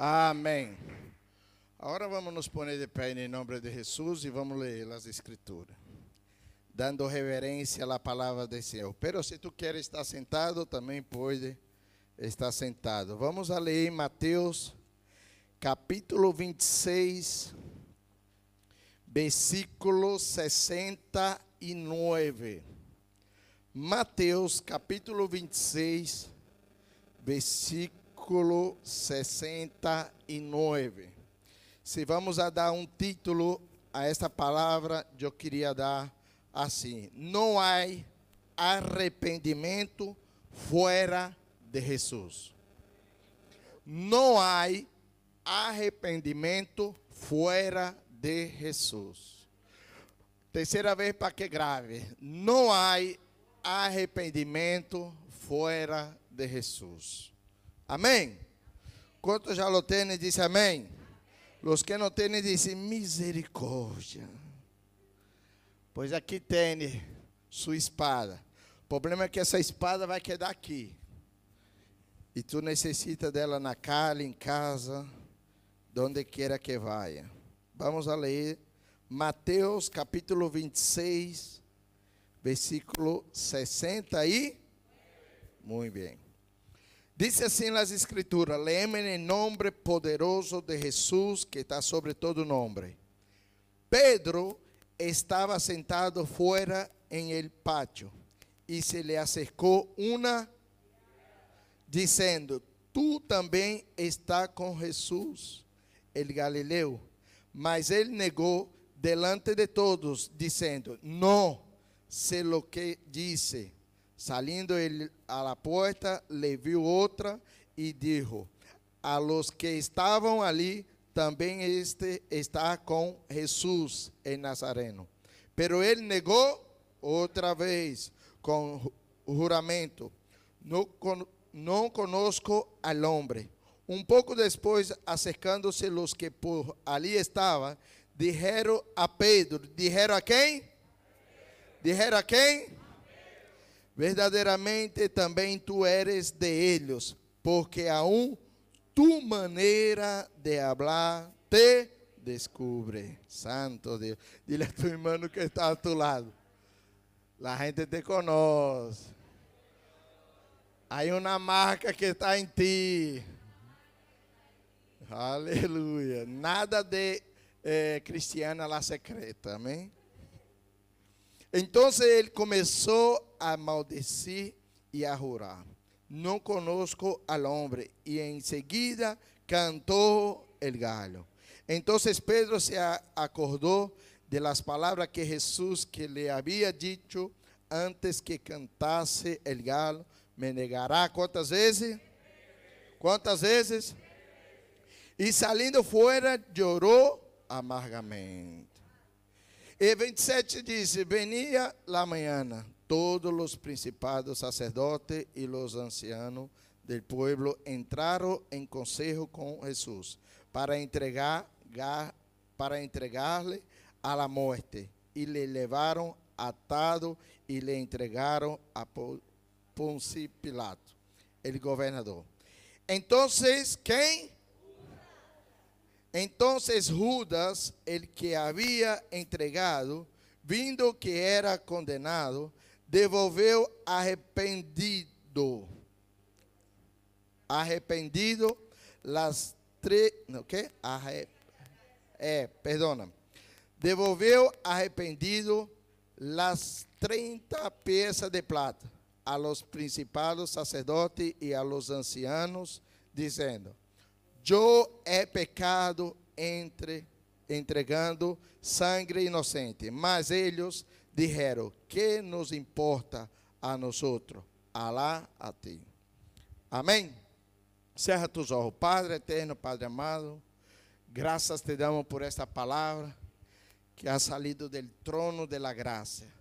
Amém. Agora vamos nos pôr de pé em nome de Jesus e vamos ler as Escrituras, dando reverência à palavra do Senhor. Pero se tu queres estar sentado, também pode estar sentado. Vamos a ler Mateus, capítulo 26, versículo 69. Mateus, capítulo 26, versículo 69. Se vamos a dar um título a esta palavra, eu queria dar assim: Não há arrependimento fora de Jesus. Não há arrependimento fora de Jesus. Terceira vez para que grave. Não há arrependimento fora de Jesus. Amém? Quantos já lo têm, diz amém. Os que não têm, dizem misericórdia. Pois aqui tem sua espada. O problema é que essa espada vai quedar aqui. E tu necessita dela na casa, em casa, donde quiera que vá. Vamos a ler Mateus capítulo 26, versículo 60 e muito bem. Diz assim nas escrituras: Leem em nome poderoso de Jesus que está sobre todo nome. Pedro estava sentado fora em el pátio e se lhe acercou uma dizendo: Tu também está com Jesus, el Galileu. Mas ele negou delante de todos, dizendo: Não sei lo que disse. Salindo ele a la porta, le viu outra e dijo: A los que estavam ali, também este está com Jesus em Nazareno. Pero ele negou outra vez com juramento: Não, não conosco al hombre. Um pouco depois, acercando-se os que por ali estavam, disseram a Pedro: Disseram a quem? Disseram a quem? Verdadeiramente também tu eres de eles, porque aún tu maneira de hablar te descubre. Santo Deus. Dile a tu irmão que está a tu lado. La gente te conoce. Hay uma marca que está em ti. Aleluia. Nada de eh, cristiana la secreta. Amém? Então ele começou a maldecir e a jurar. Não conosco al hombre. E em seguida cantou el gallo. Então Pedro se acordou de las palavras que Jesus que lhe havia dito antes que cantasse el gallo me negará quantas vezes? Quantas vezes? E saindo fora, chorou amargamente. E 27 diz: Venia la mañana, todos os principados, sacerdotes e os ancianos del pueblo entraram em conselho com Jesus para entregar para entregar-lhe a la morte e lhe levaram atado e lhe entregaram a Ponce Pilato, ele governador. Então, quem? Então Judas, el que havia entregado, vindo que era condenado, devolveu arrependido. Arrependido las três, o quê? Arre, é, perdona. Devolveu arrependido las 30 peças de prata a los principados sacerdotes e a los ancianos, dizendo: Eu he pecado entre entregando sangue inocente. Mas eles disseram: Que nos importa a nós outros? Alá a ti. Amém. Cerra tus olhos. Padre eterno, Padre amado, graças te damos por esta palavra que ha salido del trono de la gracia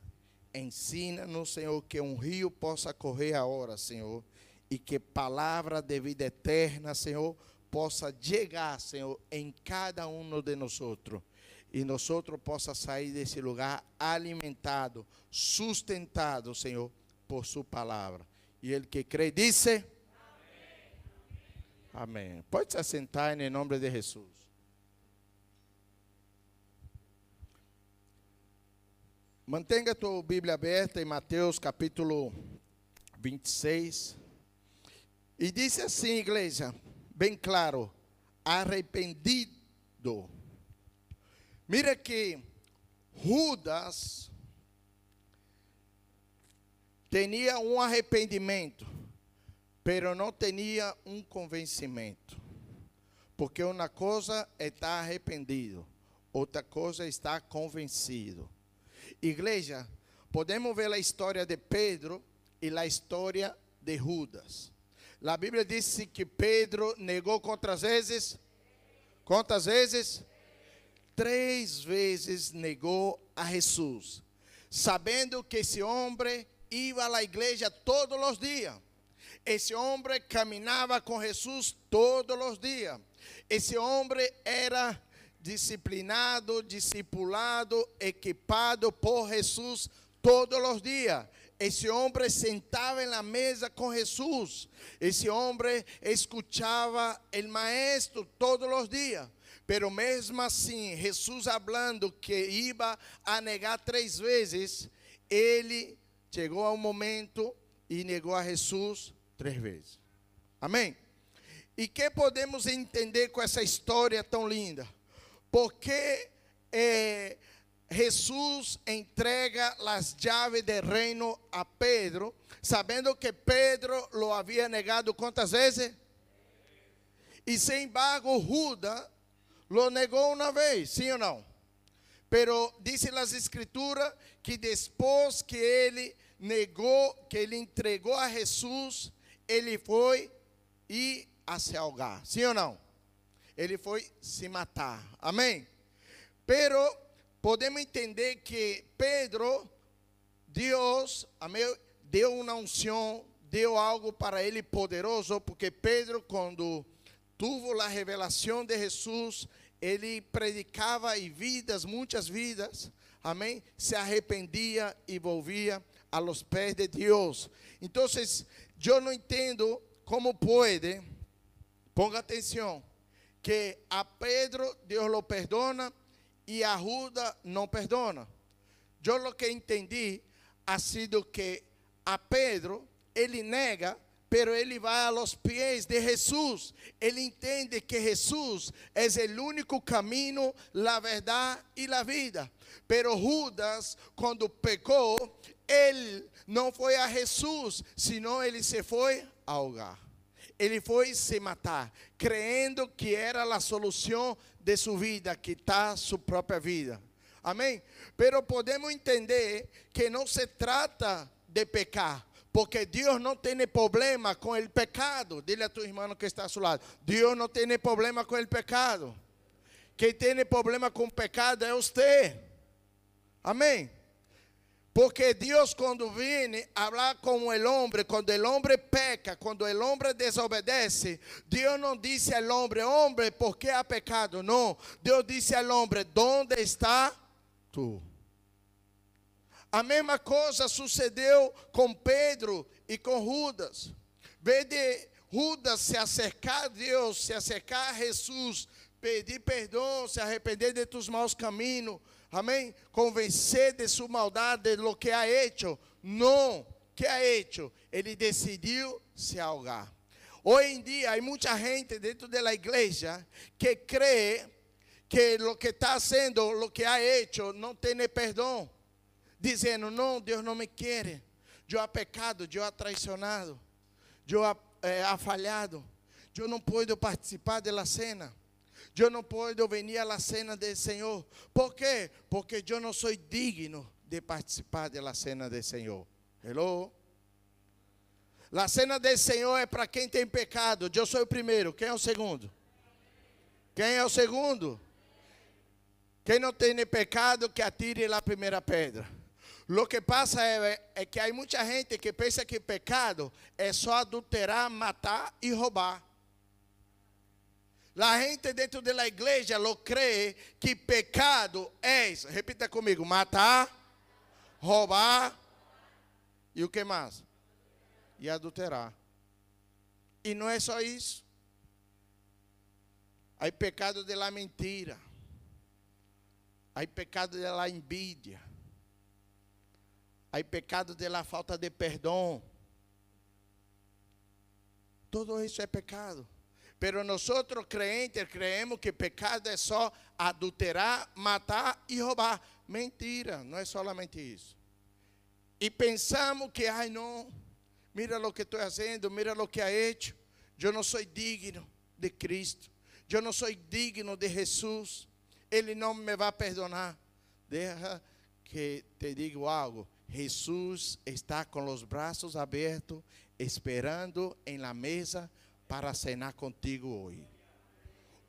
Ensina-nos, Senhor, que um rio possa correr agora, Senhor, e que palavra de vida eterna, Senhor, possa chegar, Senhor, em cada um de nós e nós possa sair desse lugar alimentado, sustentado, Senhor, por sua palavra. E ele que crê disse: Amém. Amém. Pode se assentar em nome de Jesus. Mantenha a tua Bíblia aberta em Mateus capítulo 26. E disse assim, igreja, bem claro: arrependido. Mira que Judas tinha um arrependimento, pero não tinha um convencimento. Porque uma coisa é estar arrependido, outra coisa é estar convencido. Igreja, podemos ver a história de Pedro e a história de Judas. A Bíblia diz que Pedro negou quantas vezes? Quantas vezes? Três vezes negou a Jesus, sabendo que esse homem ia à igreja todos os dias. Esse homem caminhava com Jesus todos os dias. Esse homem era disciplinado, discipulado, equipado por Jesus todos os dias. Esse homem sentava na mesa com Jesus. Esse homem escutava o maestro todos os dias. Pero mesmo assim, Jesus falando que ia a negar três vezes, ele chegou ao momento e negou a Jesus três vezes. Amém? E que podemos entender com essa história tão linda? Porque eh, Jesus entrega as chaves do reino a Pedro, sabendo que Pedro lo havia negado quantas vezes? E sem embargo, Judas lo negou uma vez, sim ou não? Pero dice las escrituras que depois que ele negou, que ele entregou a Jesus, ele foi e a se ahogar. Sim ou não? Ele foi se matar. Amém? Pero podemos entender que Pedro, Deus, amém, deu uma unção, deu algo para ele poderoso, porque Pedro, quando tuvo a revelação de Jesus, ele predicava e vidas, muitas vidas, amém, se arrependia e volvia a los pés de Deus. Então, eu não entendo como pode, ponga atenção, que a Pedro Deus lo perdona e a Judas não perdona. Eu lo que entendi ha sido que a Pedro ele nega pero ele vai a los pies de Jesus. Ele entende que Jesus é o único caminho, a verdade e a vida. Pero Judas, quando pecou, ele não foi a Jesus, senão ele se foi ahogar. Ele foi se matar, crendo que era a solução de sua vida, que está sua própria vida. Amém? Pero podemos entender que não se trata de pecar, porque Deus não tem problema com o pecado. Dile a tu irmão que está a seu lado. Deus não tem problema com o pecado. Quem tem problema com o pecado é você. Amém? Porque Deus, quando vem falar com o homem, quando o homem peca, quando o homem desobedece, Deus não disse ao homem, homem, por que há pecado? Não. Deus disse ao homem, onde está tu? A mesma coisa sucedeu com Pedro e com Judas. Vê de Judas se acercar a Deus, se acercar a Jesus, pedir perdão, se arrepender de tus maus caminhos, amém? Convencer de sua maldade, de lo que ha hecho. Não, que ha hecho? Ele decidiu se ahogar. Hoje em dia, há muita gente dentro da igreja que crê que lo que está haciendo, lo que ha hecho, não tem perdão dizendo: Não, Deus não me quer. Eu ha pecado, eu ha traicionado, eu ha, eh, ha falhado. Eu não posso participar da cena. Eu não posso vir à cena do Senhor. Por quê? Porque eu não sou digno de participar da cena do Senhor. Hello? A cena do Senhor é para quem tem pecado. Eu sou o primeiro. Quem é o segundo? Quem é o segundo? Quem não tem pecado, que atire a primeira pedra. Lo que pasa es, es, que hay mucha gente que pensa que pecado é só adulterar, matar e roubar. La gente dentro da igreja lo cree que pecado é, repita comigo, matar, roubar e o que mais? E adulterar. E não é só isso. Hay pecado de la mentira. Hay pecado de la envidia. Hay pecado de la falta de perdão. Todo isso é pecado. Pero nosotros crentes creemos que pecado é só adulterar, matar e roubar. Mentira, não é solamente isso. E pensamos que, ai não, mira lo que estou fazendo, mira lo que ha hecho. Eu não sou digno de Cristo. Eu não sou digno de Jesus. Ele não me vai perdonar. Deja que te digo algo. Jesus está com os braços abertos, esperando em la mesa para cenar contigo hoje.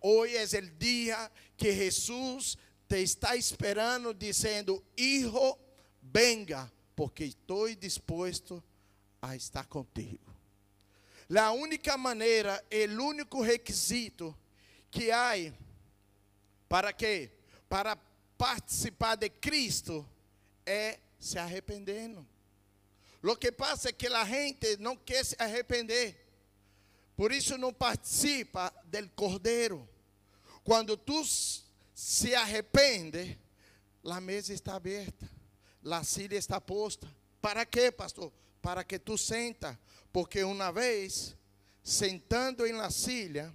Hoje é o dia que Jesus te está esperando, dizendo: Hijo, venga, porque estou disposto a estar contigo. A única maneira, o único requisito que há para quê? Para participar de Cristo é se arrependendo. Lo que passa é que a gente não quer se arrepender. Por isso não participa del Cordeiro. Quando tu se arrepende, a mesa está aberta, a silla está posta. Para quê, pastor? Para que tu senta, porque uma vez sentando em la silla,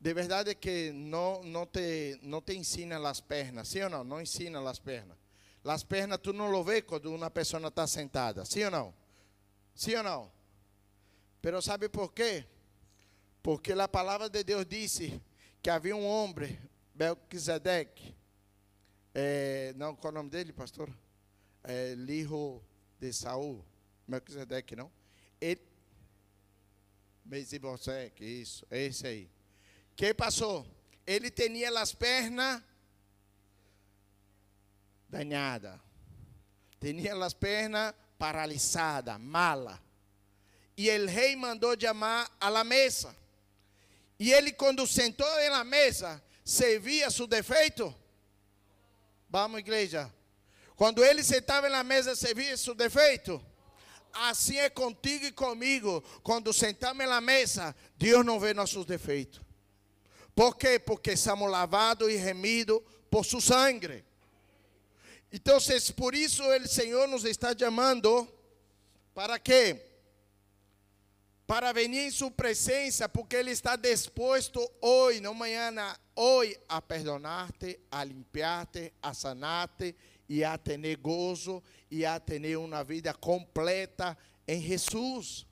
de verdade que não, não, te, não te ensina as pernas, sim ou não? Não ensina as pernas. As pernas tu não lo vê quando uma pessoa está sentada, sim ou não? Sim ou não? Pero sabe por quê? Porque a palavra de Deus disse que havia um homem, Belquisedeque, é, não, qual é o nome dele, pastor? É, Lijo de Saul, Melquisedeque, não? Ele, Mesiboseque, isso, esse aí. que passou? Ele tinha as pernas dañadas, tinha as pernas paralisadas, malas. E o rei mandou chamar a la mesa. E ele, quando sentou na mesa, servia seu defeito? Vamos, igreja. Quando ele sentava na mesa, servia seu defeito? Assim é contigo e comigo. Quando sentamos na mesa, Deus não vê nossos defeitos. Por quê? Porque somos lavados e remidos por sua sangue. Então, por isso o Senhor nos está chamando para quê? Para venir em sua presença, porque Ele está disposto hoje, não amanhã, hoje, a perdonar-te, a limpar-te, a sanar-te e a ter gozo e a ter uma vida completa em Jesus.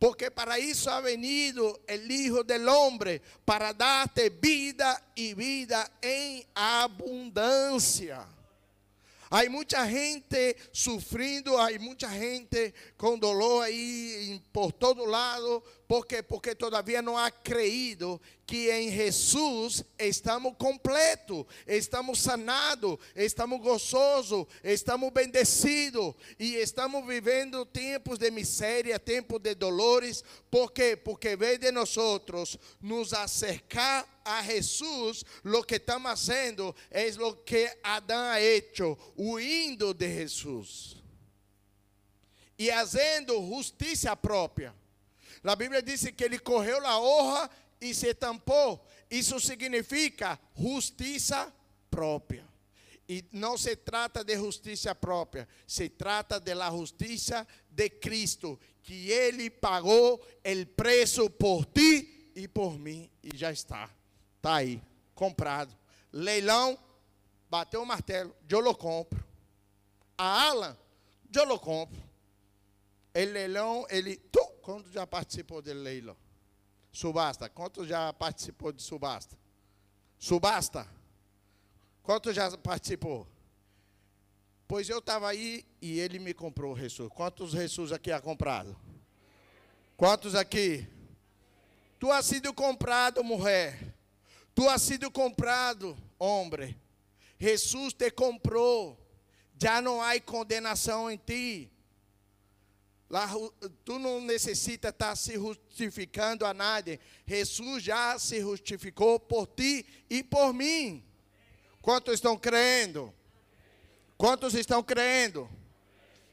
Porque para isso ha venido o Hijo del Hombre, para dar-te vida e vida em abundância. Há muita gente sofrendo, há muita gente com dolor aí por todo lado, porque porque todavia não há creído que em Jesus estamos completos, estamos sanados, estamos gozosos, estamos bendecidos e estamos vivendo tempos de miséria, tempos de dolores, por quê? Porque vem de nós nos acercar a Jesus, lo que estamos fazendo é lo que Adão ha hecho, huindo de Jesus e fazendo justiça própria. A Bíblia diz que ele correu a honra e se tampou. Isso significa justiça própria. E não se trata de justiça própria, se trata de la justiça de Cristo, que Ele pagou o preço por ti e por mim, e já está. Está aí, comprado. Leilão, bateu o martelo, eu lo compro. A Alan, eu lo compro. El leilão, ele. Tu, quando já participou do leilão? Subasta. Quanto já participou de subasta? Subasta. Quanto já participou? Pois eu estava aí e ele me comprou o Jesus. Quantos Jesus aqui ha comprado? Quantos aqui? Tu has sido comprado, mulher. Tu has sido comprado, homem. Jesus te comprou. Já não há condenação em ti. Lá, tu não necessita estar tá se justificando a nada. Jesus já se justificou por ti e por mim. Quantos estão crendo? Quantos estão crendo?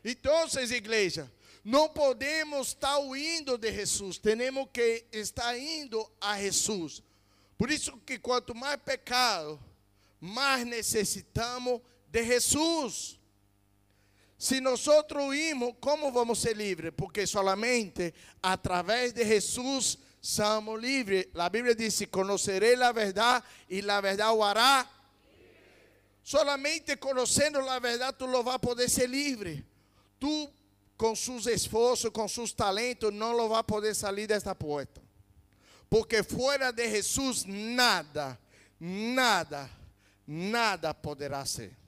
Então, igreja, Não podemos estar indo de Jesus, temos que estar indo a Jesus. Por isso que quanto mais pecado, mais necessitamos de Jesus. Se nós irmos, como vamos ser livres? Porque solamente através de Jesus somos livres. A Bíblia diz: Conhecerei a verdade e a verdade o hará. Solamente conhecendo a verdade, tu não vai poder ser livre. Tu, com seus esforços, com seus talentos, não lo vai poder sair desta porta. Porque fora de Jesus, nada, nada, nada poderá ser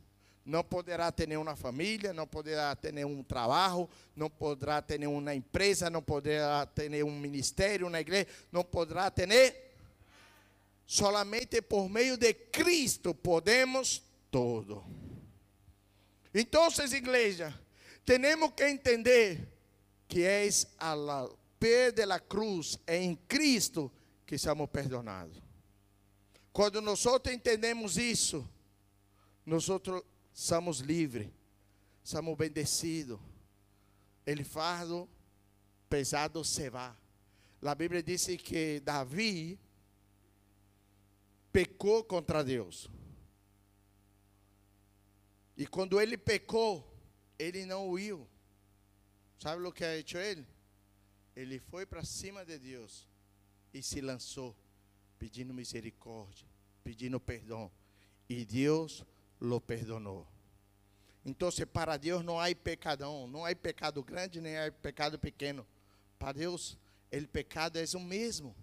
não poderá ter nenhuma família, não poderá ter nenhum trabalho, não poderá ter nenhuma empresa, não poderá ter nenhum ministério na igreja, não poderá ter. Solamente por meio de Cristo podemos todo. Então, igreja, temos que entender que é a pé de la cruz, é em Cristo que somos perdonados. Quando nós entendemos isso, nós somos livres, somos bendecidos. El fardo pesado se va. A Bíblia diz que Davi pecou contra Deus. E quando ele pecou, ele não huiu. Sabe o que ha hecho ele? Ele foi para cima de Deus e se lançou, pedindo misericórdia, pedindo perdão. E Deus lo perdonou. Então, para Deus não há pecadão, não há pecado grande nem há pecado pequeno. Para Deus, ele pecado é o mesmo.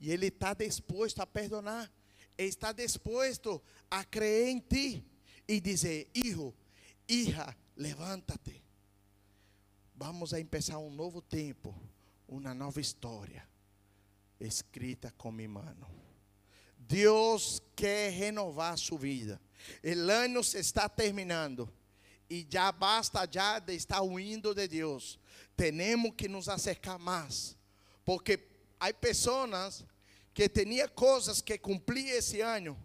E ele está disposto a perdonar. Ele está disposto a crer em ti e dizer: Hijo, hija, levántate. Vamos a começar um novo tempo, uma nova história, escrita com minha mão. Deus quer renovar sua vida. O ano se está terminando e já basta já de estar huindo de Deus. Temos que nos acercar mais, porque há pessoas que tinham coisas que cumprir esse ano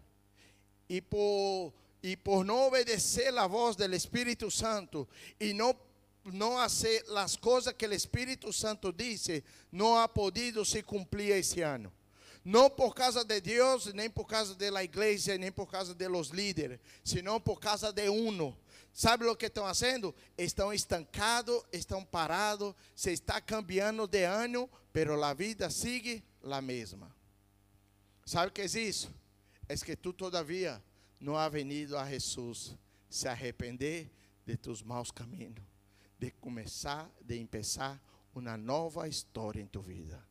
e por e por não obedecer a voz do Espírito Santo e não não fazer as coisas que o Espírito Santo disse, não ha podido se cumprir esse ano. Não por causa de Deus, nem por causa da igreja, nem por causa de los líderes, senão por causa de uno. Sabe o que estão fazendo? Estão estancados, estão parados, se está cambiando de ano, pero a vida sigue a mesma. Sabe o que é isso? É que tu todavia não ha venido a Jesus se arrepender de tus maus caminhos, de começar, de começar uma nova história em tu vida.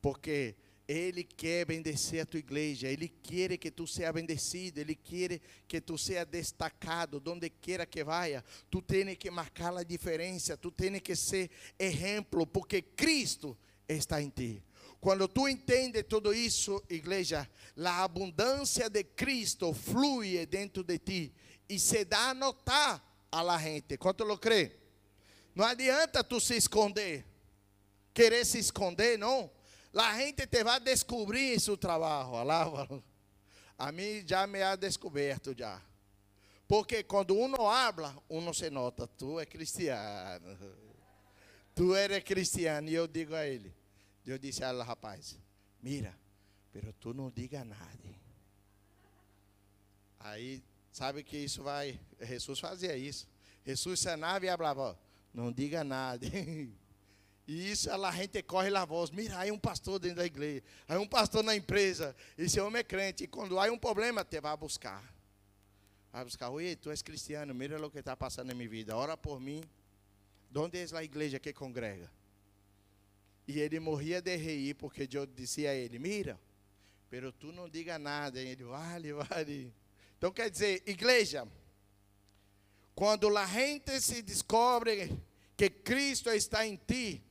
Porque ele quer bendecer a tua igreja, Ele quer que tu seja bendecido, Ele quer que tu seja destacado, donde quiera que vaya. Tu tens que marcar a diferença, tu tens que ser exemplo, porque Cristo está em ti. Quando tu entendes tudo isso, igreja, a abundância de Cristo flui dentro de ti e se dá a notar a la gente. Quanto lo crê? Não adianta tu se esconder, querer se esconder, não La gente te vai descobrir seu trabalho. Alaba. A mim já me ha descoberto já. Porque quando uno habla, uno se nota, tu é cristiano. Tu eres cristiano. E eu digo a ele, eu disse a ela, rapaz, mira, pero tu não diga nada. Aí, sabe que isso vai, Jesus fazia isso. Jesus sanava e falava, não diga nada. E isso a gente corre lá voz. Mira, aí um pastor dentro da igreja. Aí um pastor na empresa. Esse homem é crente. E quando há um problema, te vai buscar. Vai buscar. Oi, tu és cristiano. Mira o que está passando na minha vida. Ora por mim. Onde é a igreja que congrega? E ele morria de rir, porque eu dizia a ele: Mira, pero tu não diga nada. E ele, vale, vale. Então quer dizer, igreja, quando a gente se descobre que Cristo está em ti,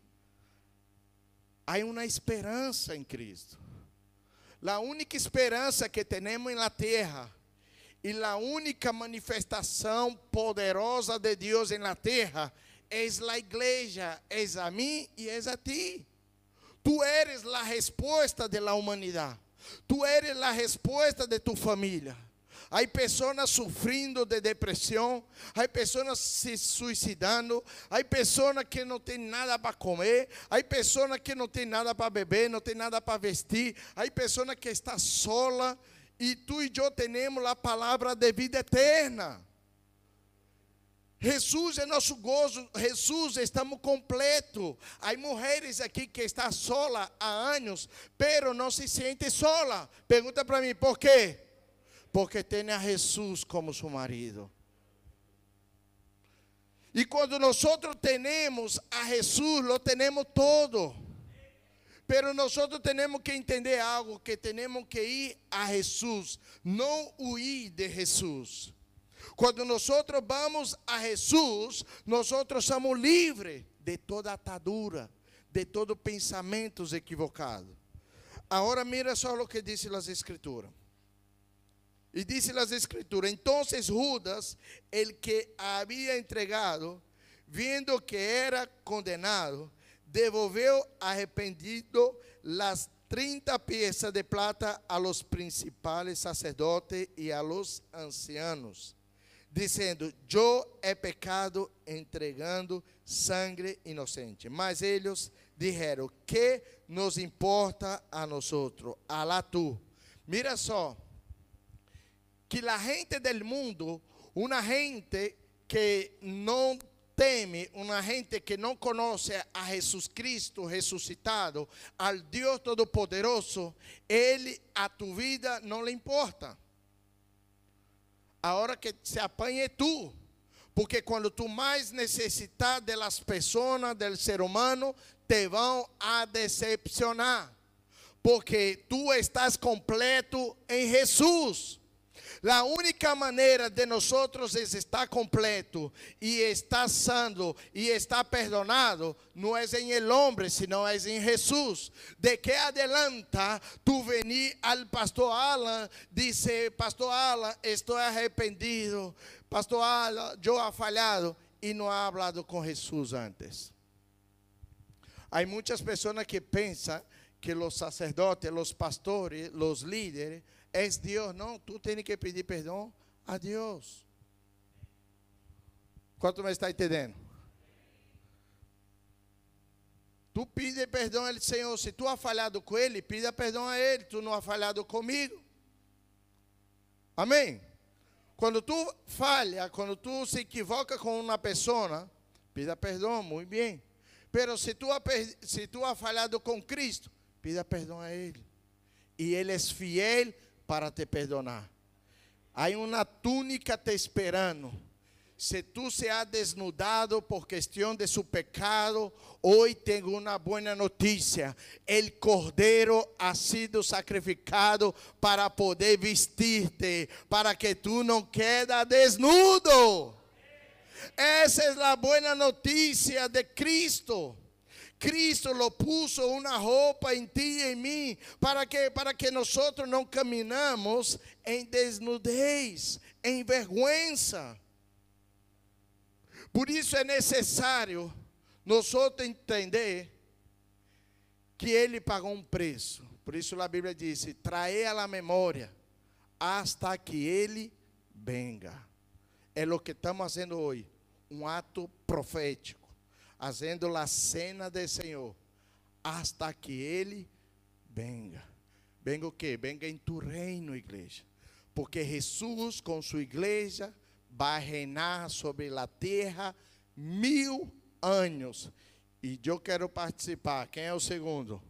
há uma esperança em Cristo. A única esperança que temos na terra e a única manifestação poderosa de Deus na terra é a igreja, é a mim e é a ti. Tu eres a resposta da humanidade. Tu eres a resposta de tu família. Há pessoas sofrendo de depressão, há pessoas se suicidando, há pessoas que não têm nada para comer, há pessoas que não têm nada para beber, não têm nada para vestir, há pessoas que estão sola e tu e eu temos a palavra de vida eterna. Jesus é nosso gozo, Jesus estamos completo. Há mulheres aqui que estão sola há anos, pero não se sente sola. Pergunta para mim, por quê? Porque tem a Jesus como seu marido. E quando nós temos a Jesus, lo temos todo. Pero nós temos que entender algo, que temos que ir a Jesus, não huir de Jesus. Quando nós vamos a Jesus, nós somos livres de toda atadura, de todo pensamentos equivocados. Agora mira só o que diz as Escrituras. E diz as Escrituras: Então Judas, el que havia entregado, vendo que era condenado, devolveu arrependido las 30 piezas de plata a los principales sacerdotes e a los ancianos dizendo: Eu é pecado entregando sangue inocente. Mas eles disseram: Que nos importa a nós? Alá tu. Mira só, que a gente del mundo, uma gente que não teme, uma gente que não conhece a Jesus Cristo ressuscitado, al Deus Todo-Poderoso, ele a tu vida não lhe importa a hora que se apanhe tu. Porque quando tu mais necessitar das pessoas, do ser humano, te vão a decepcionar. Porque tu estás completo em Jesus. A única maneira de nós estar completo e estar sano e estar perdonado não é em el homem, sino é em Jesus. De que adelanta tu venir al pastor Alan, dice, pastor Alan, estou arrependido, pastor Alan, eu ha falhado e não ha hablado com Jesus antes. Há muitas pessoas que pensam que os sacerdotes, os pastores, os líderes é Deus. Não, tu tens que pedir perdão a Deus. Quanto mais está entendendo? Tu pede perdão a Ele, Senhor. Se tu ha falhado com Ele, pida perdão a Ele. Tu não ha falhado comigo. Amém? Quando tu falha, quando tu se equivoca com uma pessoa, pida perdão, muito bem. Pero se tu, ha, se tu ha falhado com Cristo, pida perdão a Ele. E Ele é fiel para te perdonar. Há uma túnica te esperando. Se tu se ha desnudado por questão de su pecado, hoje tenho uma boa notícia. El cordeiro ha sido sacrificado para poder vestirte, para que tu não queda desnudo. Essa é a boa notícia de Cristo. Cristo lo puso una roupa em ti e em mim, para que, para que nós não caminhamos em desnudez, em vergüenza. Por isso é necessário nós entender que ele pagou um preço. Por isso a Bíblia diz: trae a la memória hasta que ele venga. É o que estamos fazendo hoje, um ato profético fazendo a cena do Senhor, hasta que Ele venga. Venga o quê? Venga em tu reino, igreja. Porque Jesus, com sua igreja, vai reinar sobre a terra mil anos. E eu quero participar. Quem é o segundo?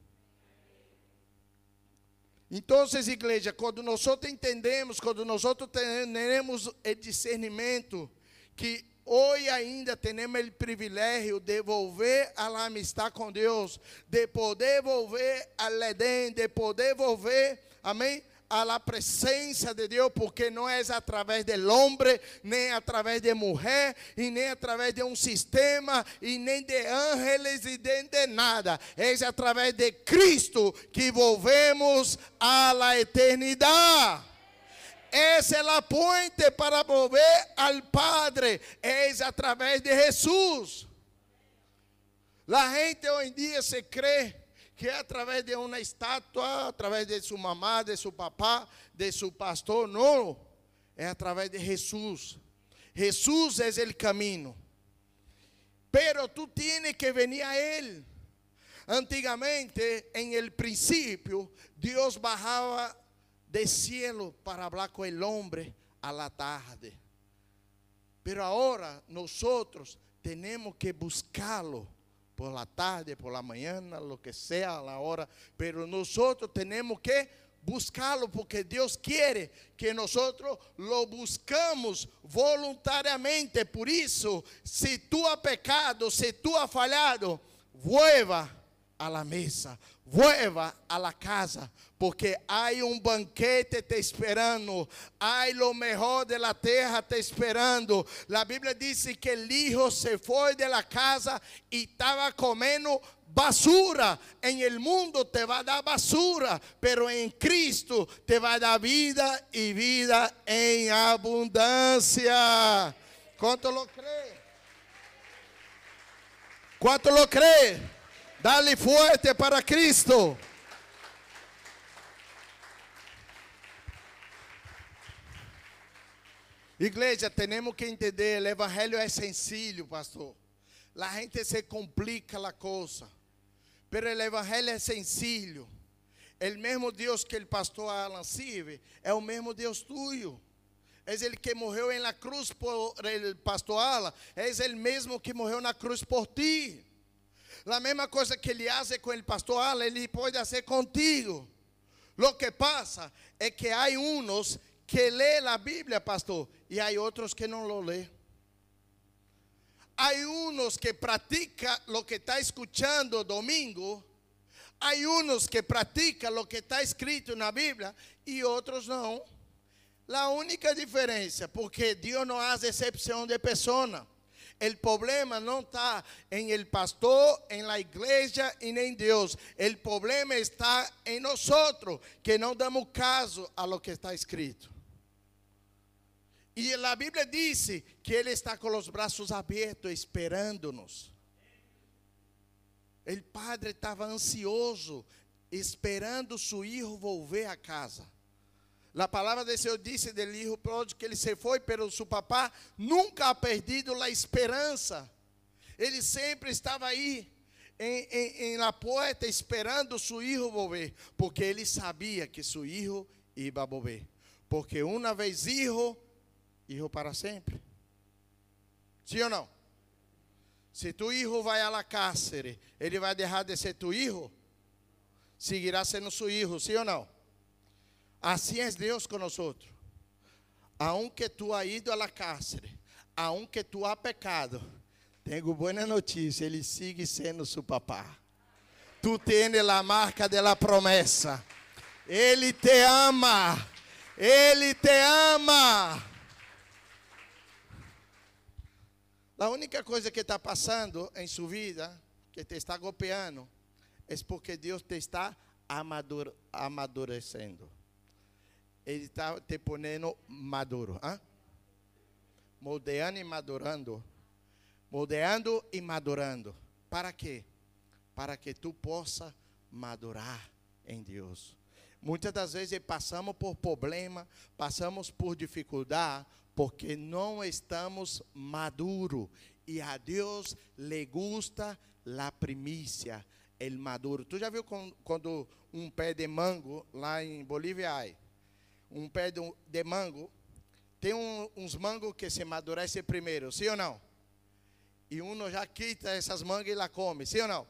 Então, igreja, quando nós entendemos, quando nós temos discernimento que Hoje ainda temos o privilégio de volver a amistade com Deus, de poder volver al Edén, de poder volver, amém, a la presença de Deus, porque não é através do homem, nem através de mulher, e nem através de um sistema, e nem de ángeles, e nem de nada. É através de Cristo que volvemos à la eternidade. Essa é a ponte para volver ao Padre. É através de Jesus. A gente hoje em dia se crê que é através de uma estátua, através de sua mamá, de seu papá, de seu pastor. Não. é através de Jesus. Jesus é o caminho. Pero tu tienes que venir a Ele. Antigamente, em el princípio, Deus bajava de cielo para falar com o homem a la tarde. Pero agora, nós temos que buscá-lo por la tarde, por la mañana, lo que sea la hora, pero nosotros tenemos que buscarlo porque Dios quiere que nosotros lo buscamos voluntariamente. Por eso, si tú has pecado, si tú has fallado, vuelva a la mesa, vuelva a la casa, porque hay un banquete te esperando, hay lo mejor de la tierra te esperando. La Biblia dice que el hijo se fue de la casa y estaba comiendo basura. En el mundo te va a dar basura, pero en Cristo te va a dar vida y vida en abundancia. ¿Cuánto lo cree? ¿Cuánto lo cree? Dale fuerte para Cristo. Igreja, temos que entender, o evangelho é sencillo, pastor. La gente se complica la cosa, pero el evangelho é sencillo. El mesmo Deus que o pastor Alan sirve é o mesmo Deus tuyo. É ele que morreu la cruz por el pastor Alan, é ele mesmo que morreu na cruz por ti. La mesma coisa que ele hace com o pastor Alan, ele pode fazer contigo. Lo que pasa é que há uns que lê a Bíblia, pastor, e há outros que não lo lê. Há uns que praticam lo que está escuchando domingo, há uns que praticam lo que está escrito na Bíblia e outros não. A única diferença, porque Deus não faz exceção de pessoa. El problema não está em el pastor, em la igreja e nem Deus. El problema está em nós, que não damos caso a lo que está escrito. E a Bíblia diz que Ele está com os braços abertos, esperando-nos. O padre estava ansioso, esperando seu filho volver a casa. A palavra de Deus disse del hijo pródigo que ele se foi, pero seu papá nunca ha perdido a esperança. Ele sempre estava aí em, em, em la porta esperando seu filho volver, porque ele sabia que seu filho ia volver. Porque uma vez hijo, hijo para sempre. Sim ou não? Se tu hijo vai a la cárcere, ele vai deixar de ser tu hijo? Seguirá sendo seu hijo, sim ou não? Assim é Deus nós. Aunque tu ha ido a la cárcel, aunque tu ha pecado, tenho boa notícia, Ele sigue sendo seu papá. Tu tens a marca da promessa. Ele te ama. Ele te ama. A única coisa que está passando em sua vida, que te está golpeando, é porque Deus te está amadurecendo ele está te ponendo maduro. ¿ah? Moldeando e madurando. Moldeando e madurando. Para quê? Para que tu possa madurar em Deus. Muitas das vezes passamos por problema, passamos por dificuldade, porque não estamos maduros. E a Deus lhe gusta a primícia, el maduro. Tu já viu quando um pé de mango lá em Bolívia há? Um pé de, mango, tem um, uns mangos que se amadurece primeiro, sim ou não? E um já quita essas mangas e la come, sim ou não?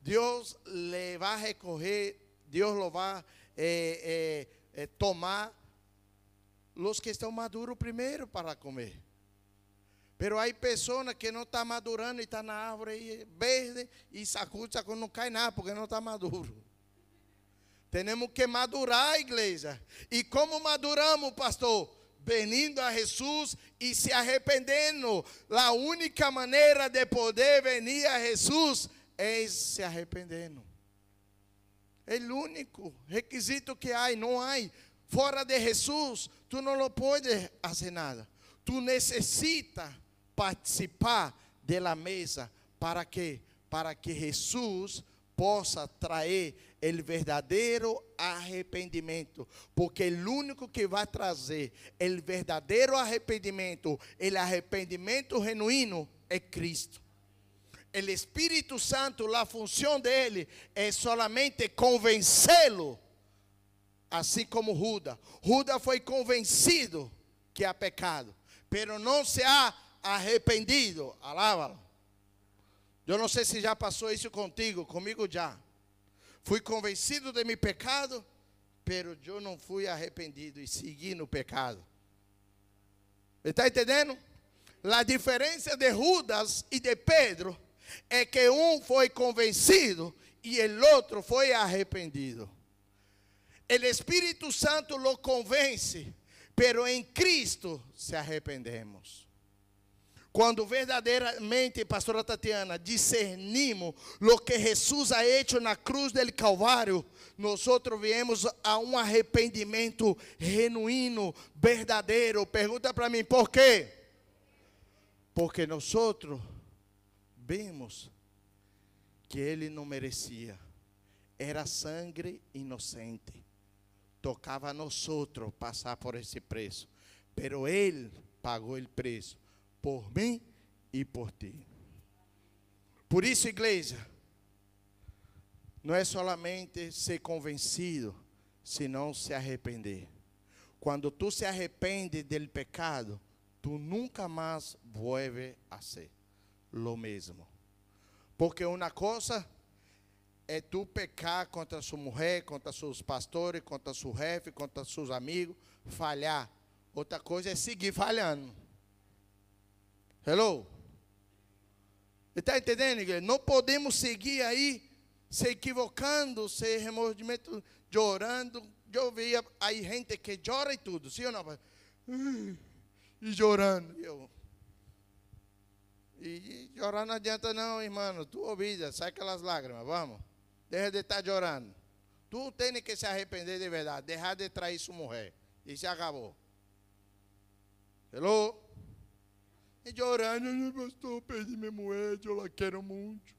Deus le vai recorrer, Deus lo vai eh, eh, tomar os que estão maduros primeiro para comer. Pero há pessoas que não estão madurando e estão na árvore verde e sacude, sacude, não cai nada porque não está maduro. Temos que madurar a igreja. E como maduramos, pastor? Venindo a Jesus e se arrependendo. A única maneira de poder venir a Jesus é se arrependendo. É o único requisito que há, não há. Fora de Jesus, tu não lo puedes fazer nada. Tu necessitas participar da mesa para que para que Jesus possa trazer o verdadeiro arrependimento, porque o único que vai trazer o verdadeiro arrependimento, o arrependimento genuíno, é Cristo. O Espírito Santo, a função dele é solamente convencê-lo, assim como Judas. Judas foi convencido que há pecado, pero não se ha arrependido. Alaba-lo. Eu não sei se já passou isso contigo, comigo já. Fui convencido de meu pecado, pero eu não fui arrependido e segui no pecado. Está entendendo? A diferença de Judas e de Pedro é que um foi convencido e o outro foi arrependido. O Espírito Santo lo convence, pero em Cristo se arrependemos. Quando verdadeiramente, pastora Tatiana, discernimos o que Jesus ha hecho na cruz del Calvário, nós viemos a um arrependimento genuíno, verdadeiro. Pergunta para mim, por quê? Porque nós vemos que ele não merecia. Era sangue inocente. Tocava a nós passar por esse preço. Pero ele pagou o preço por mim e por ti. Por isso, igreja, não é somente ser convencido, senão se arrepender. Quando tu se arrepende do pecado, tu nunca mais vuelve a ser lo mesmo. Porque uma coisa é tu pecar contra sua mulher, contra seus pastores, contra seu chefe, contra seus amigos, falhar. Outra coisa é seguir falhando. Hello? Está entendendo, igreja? Não podemos seguir aí se equivocando, se remordimento, chorando. Eu via aí gente que chora e tudo, sim ou não? E chorando. Eu, e chorar não adianta não, irmão. Tu ouvida, sai aquelas lágrimas, vamos. Deixa de estar chorando. Tu tem que se arrepender de verdade. Deixar de trair sua mulher. E se acabou. Hello? E chorando, pastor, perdi minha moeda, eu la quero muito.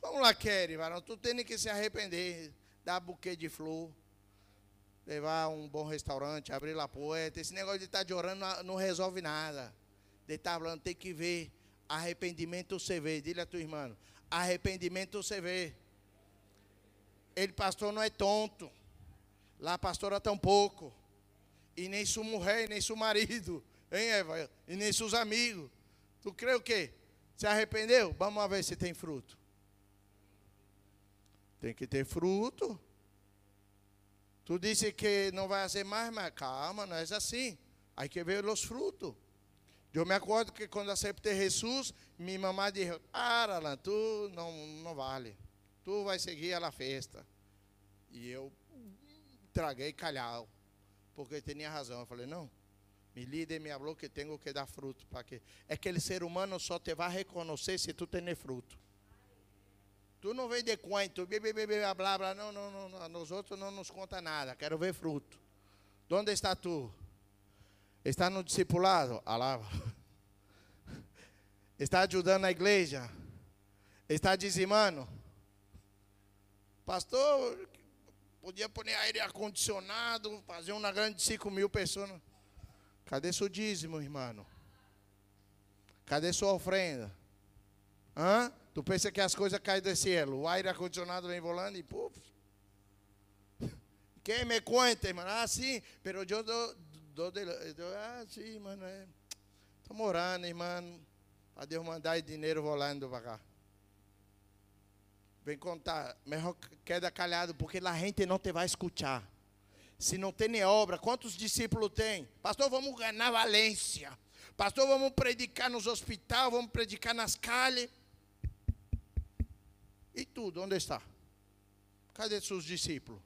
Vamos lá, querer, varão. Tu tem que se arrepender, dar buquê de flor, levar um bom restaurante, abrir a porta. Esse negócio de estar tá chorando não, não resolve nada. De estar tá falando, tem que ver. Arrependimento você vê. Dile a tua irmã. Arrependimento você vê. Ele, pastor, não é tonto. Lá a pastora tampouco. E nem sua mulher, nem seu marido. Hein, Eva? E nem seus amigos. Tu crê o quê? Se arrependeu? Vamos ver se tem fruto. Tem que ter fruto. Tu disse que não vai ser mais, mas calma, não é assim. Aí que ver os frutos. Eu me acordo que quando aceitei Jesus, minha mamãe disse: Para, tu não, não vale. Tu vai seguir a festa. E eu traguei calhau, porque tinha razão. Eu falei: Não, mi líder me falou que tenho que dar fruto. Para que é que aquele ser humano só te vai reconhecer se tu tem fruto. Tu não vem de quanto, blá, blá, blá, não, não, não, nós outros não nos conta nada, quero ver fruto. Onde está tu? Está no discipulado? Alava. Está ajudando a igreja? Está dizimando? Pastor, podia pôr aire acondicionado, fazer uma grande 5 mil pessoas. Cadê seu dízimo, irmão? Cadê sua ofrenda? Hã? Tu pensa que as coisas caem do céu, o aire acondicionado vem volando e puf. Quem me conta, irmão? Ah, sim, pero eu dou, dou, ah, sim, mano, é. Estou orando, irmão, para Deus mandar dinheiro volando para cá. Vem contar, melhor queda calhado, porque a gente não te vai escutar se não tem obra, quantos discípulos tem? Pastor, vamos ganhar Valência. Pastor, vamos predicar nos hospitais, vamos predicar nas calles. E tudo, onde está? Cadê seus discípulos?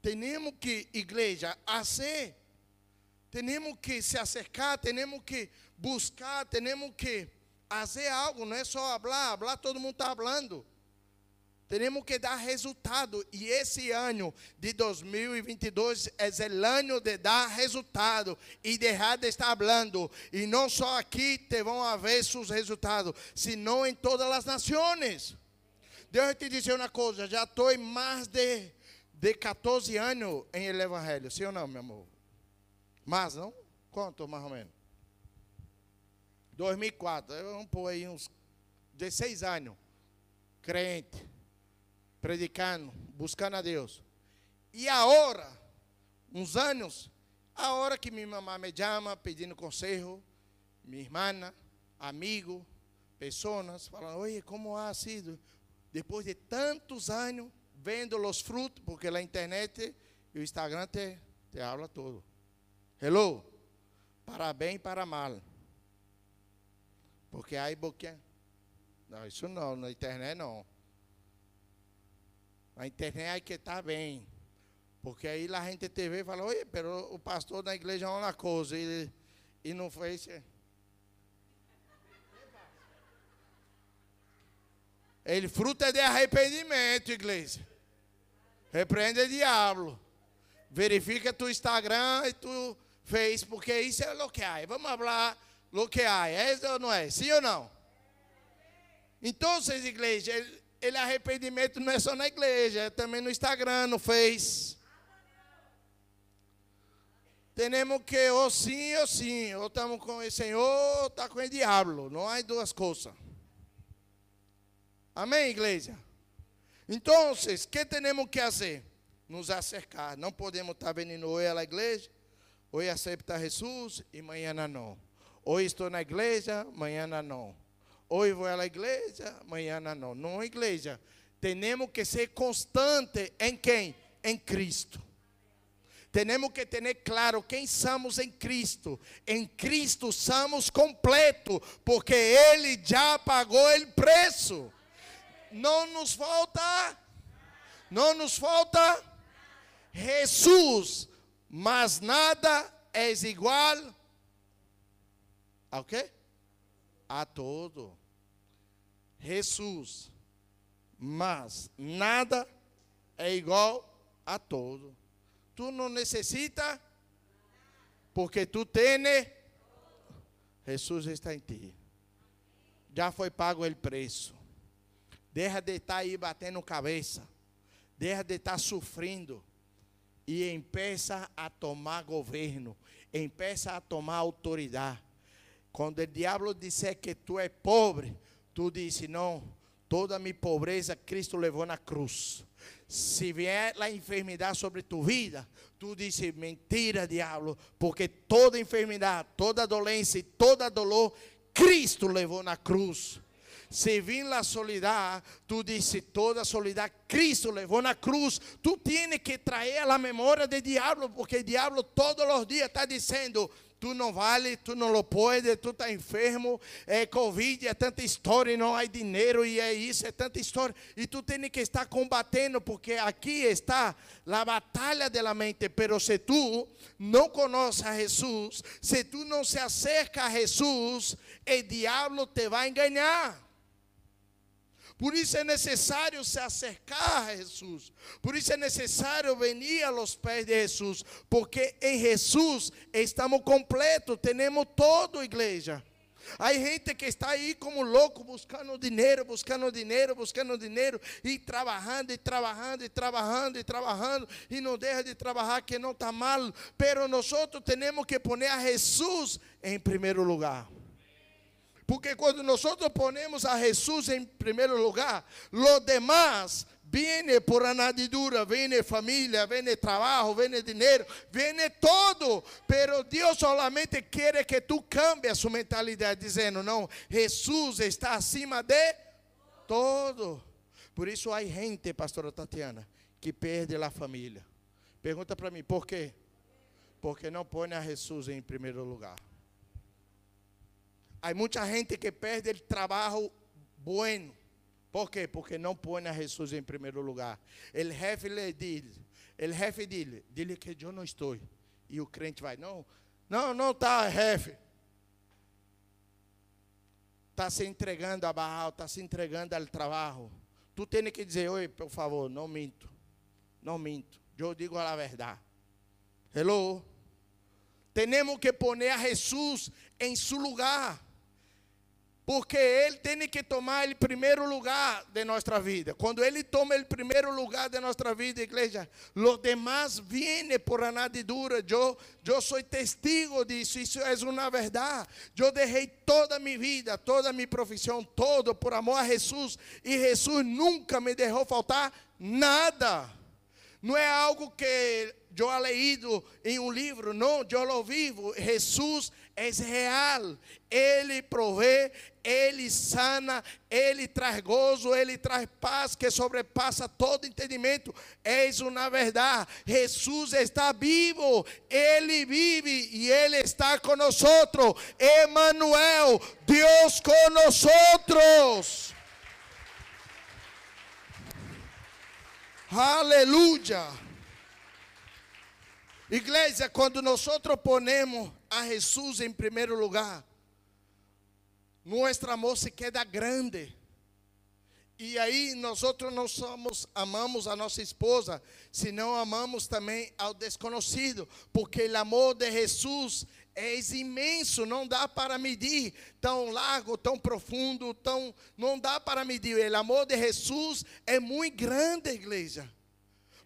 Temos que, igreja, fazer. Temos que se acercar, temos que buscar, temos que fazer algo, não é só falar, falar todo mundo está falando. Temos que dar resultado. E esse ano de 2022 é o ano de dar resultado e deixar de estar falando. E não só aqui te vão haver seus resultados, senão em todas as nações. Deus eu te dizer uma coisa, já estou mais de, de 14 anos em el Evangelho. Sim ou não, meu amor? Mais, não? Quanto, mais ou menos? 2004. Vamos pôr aí uns 16 anos. Crente predicando, buscando a Deus. E agora, uns anos, a hora que minha mamãe me chama pedindo conselho, minha irmã, amigo, pessoas, falam, oi, como ha sido? Depois de tantos anos, vendo os frutos, porque na internet e o Instagram te, te habla todo. Hello? Para bem e para mal. Porque aí boquinha. Não, isso não, na internet não. A internet hay que estar bem. Porque aí a gente TV fala, oi, pero o pastor da igreja é uma coisa e, e não fez. Ele fruto é de arrependimento, igreja. Repreende o diabo. Verifica tu Instagram e tu fez, porque isso é o que há. Vamos falar o que há. É ou não é? Sim ou não? Então, igreja, ele arrependimento não é só na igreja, é também no Instagram, no Face. Temos que ou sim ou sim, ou estamos com o Senhor ou está com o diabo. Não há duas coisas. Amém, igreja? Então, o que temos que fazer? Nos acercar. Não podemos estar vindo hoje à igreja, hoje aceita Jesus e amanhã não. Hoje estou na igreja, amanhã não. Hoje vou à igreja, amanhã não. Não, igreja. Temos que ser constante em quem? Em Cristo. Temos que ter claro quem somos em Cristo. Em Cristo somos completos, porque Ele já pagou o preço. Não nos falta, não nos falta Jesus, mas nada é igual quê? A todo. Jesus. Mas nada é igual a todo. Tu não necessita, porque tu tens, Jesus está em ti. Já foi pago o preço. Deixa de estar aí batendo cabeça. Deixa de estar sofrendo. E empeça a tomar governo. Empeça a tomar autoridade. Quando o diabo disser que tu é pobre, Tu disse, não, toda minha pobreza Cristo levou na cruz. Se vier a enfermidade sobre tu vida, tu disse, mentira, diabo, porque toda enfermidade, toda dolência e toda dolor, Cristo levou na cruz. Se vir a solidão, tu disse toda solidão, Cristo levou na cruz. Tu tienes que trazer a memória do diabo, porque o diabo todos os dias está dizendo: tu não vale, tu não lo pode, tu está enfermo, é Covid, é tanta história e não há dinheiro, e é isso, é tanta história. E tu tem que estar combatendo, porque aqui está a batalha da mente. Pero se tu não conhece a Jesus, se tu não se acerca a Jesus, o diabo te vai enganar. Por isso é necessário se acercar a Jesus. Por isso é necessário venir aos pés de Jesus. Porque em Jesus estamos completos, temos todo, igreja. Há gente que está aí como louco buscando dinheiro, buscando dinheiro, buscando dinheiro e trabalhando e trabalhando e trabalhando e trabalhando e não deixa de trabalhar que não está mal. Pero nós temos que pôr a Jesus em primeiro lugar. Porque quando nós ponemos a Jesus em primeiro lugar, lo demás viene por anadidura, viene família, viene trabalho, viene dinheiro, viene todo. Pero Deus solamente quer que tu cambie a sua mentalidade, dizendo: não, Jesus está acima de todo. Por isso há gente, pastora Tatiana, que perde a família. Pergunta para mim, por quê? Porque não põe a Jesus em primeiro lugar. Há muita gente que perde o trabalho bueno. ¿Por quê? Porque não põe a Jesus em primeiro lugar. O jefe lhe diz, o jefe diz, dile que eu não estou. E o crente vai, não, não, não está, jefe. Está se entregando a Baal, está se entregando ao trabalho. tu tens que dizer, oi, por favor, não minto. Não minto. Eu digo a verdade. Hello? Temos que poner a Jesus em seu lugar. Porque Ele tem que tomar o primeiro lugar de nossa vida. Quando Ele toma o primeiro lugar de nossa vida, igreja, os demais vêm por anadidura. Eu, eu sou testigo disso, isso é uma verdade. Eu deixei toda minha vida, toda minha profissão, todo por amor a Jesus. E Jesus nunca me deixou faltar nada. Não é algo que eu he leído em um livro, não, eu lo vivo. Jesus é real. Ele provê, ele sana, ele traz gozo, ele traz paz que sobrepassa todo entendimento. Eis uma verdade: Jesus está vivo, ele vive e ele está conosco. Emmanuel, Deus conosco. Aleluia. Igreja, quando nós ponemos a Jesus em primeiro lugar, nosso amor se queda grande. E aí nós não somos, amamos a nossa esposa, senão amamos também ao desconhecido, porque o amor de Jesus é imenso, não dá para medir, tão largo, tão profundo, tão não dá para medir. O amor de Jesus é muito grande, igreja.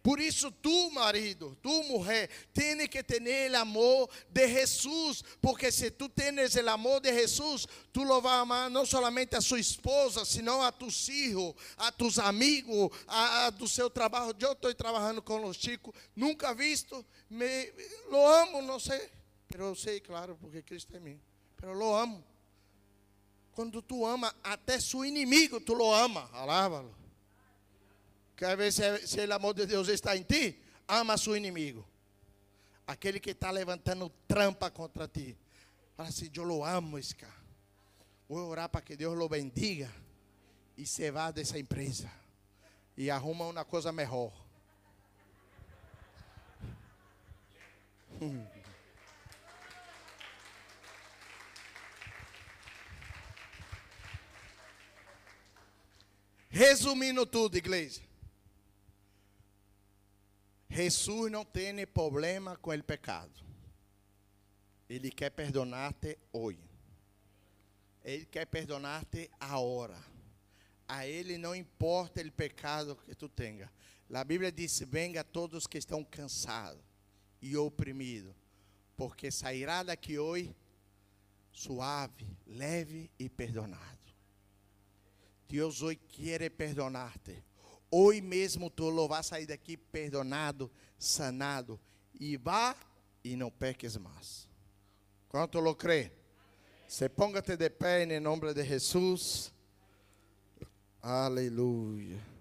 Por isso, tu, marido, tu, mulher, tem que ter o amor de Jesus, porque se tu tens o amor de Jesus, tu lo vas amar não somente a sua esposa, senão a tus filhos, a tus amigos, a, a do seu trabalho. Eu estou trabalhando com os chicos, nunca visto, me, lo amo, não sei, mas eu sei, claro, porque Cristo é mim, mas lo amo. Quando tu ama, até seu inimigo tu lo ama, alava-lo. Quer ver se, se o amor de Deus está em ti? Ama seu inimigo. Aquele que está levantando trampa contra ti. Fala assim, eu lo amo, esse cara. Vou orar para que Deus lo bendiga. E se vá dessa empresa. E arruma uma coisa melhor. Hum. Resumindo tudo, igreja. Jesus não tem problema com o pecado. Ele quer perdonar-te hoje. Ele quer perdonar-te agora. A ele não importa o pecado que tu tenha. A Bíblia diz: Venga todos que estão cansados e oprimidos, porque sairá daqui hoje suave, leve e perdonado. Deus hoje quer perdonar-te. Hoje mesmo tu lo vai sair daqui perdonado, sanado. E vá e não peques mais. Quanto lo crê? Se ponga-te de pé em nome de Jesus. Aleluia.